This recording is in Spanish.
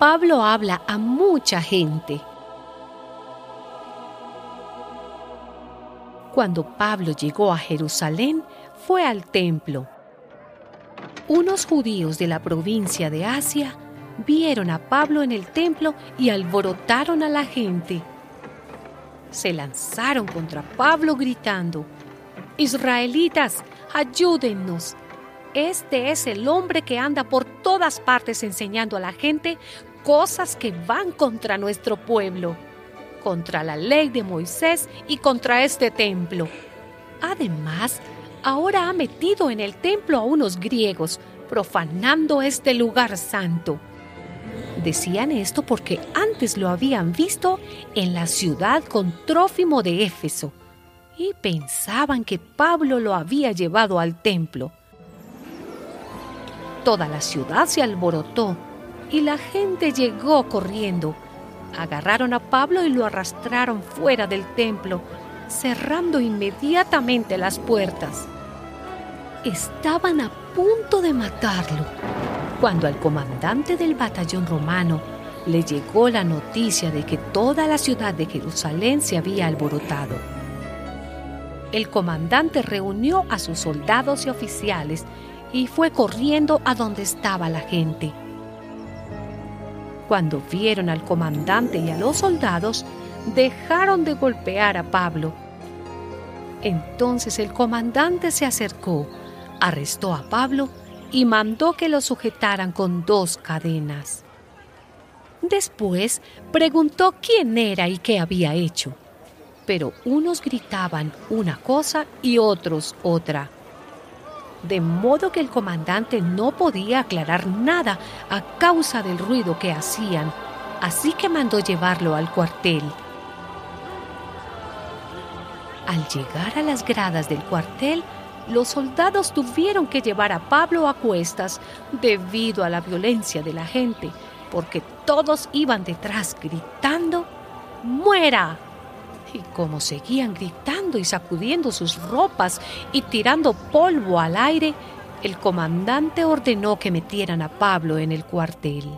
Pablo habla a mucha gente. Cuando Pablo llegó a Jerusalén, fue al templo. Unos judíos de la provincia de Asia vieron a Pablo en el templo y alborotaron a la gente. Se lanzaron contra Pablo gritando, Israelitas, ayúdennos. Este es el hombre que anda por todas partes enseñando a la gente cosas que van contra nuestro pueblo, contra la ley de Moisés y contra este templo. Además, ahora ha metido en el templo a unos griegos, profanando este lugar santo. Decían esto porque antes lo habían visto en la ciudad con Trófimo de Éfeso y pensaban que Pablo lo había llevado al templo. Toda la ciudad se alborotó y la gente llegó corriendo. Agarraron a Pablo y lo arrastraron fuera del templo, cerrando inmediatamente las puertas. Estaban a punto de matarlo cuando al comandante del batallón romano le llegó la noticia de que toda la ciudad de Jerusalén se había alborotado. El comandante reunió a sus soldados y oficiales y fue corriendo a donde estaba la gente. Cuando vieron al comandante y a los soldados, dejaron de golpear a Pablo. Entonces el comandante se acercó, arrestó a Pablo y mandó que lo sujetaran con dos cadenas. Después preguntó quién era y qué había hecho, pero unos gritaban una cosa y otros otra de modo que el comandante no podía aclarar nada a causa del ruido que hacían, así que mandó llevarlo al cuartel. Al llegar a las gradas del cuartel, los soldados tuvieron que llevar a Pablo a cuestas debido a la violencia de la gente, porque todos iban detrás gritando, ¡Muera! Y como seguían gritando y sacudiendo sus ropas y tirando polvo al aire, el comandante ordenó que metieran a Pablo en el cuartel.